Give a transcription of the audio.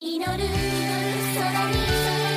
祈る空に。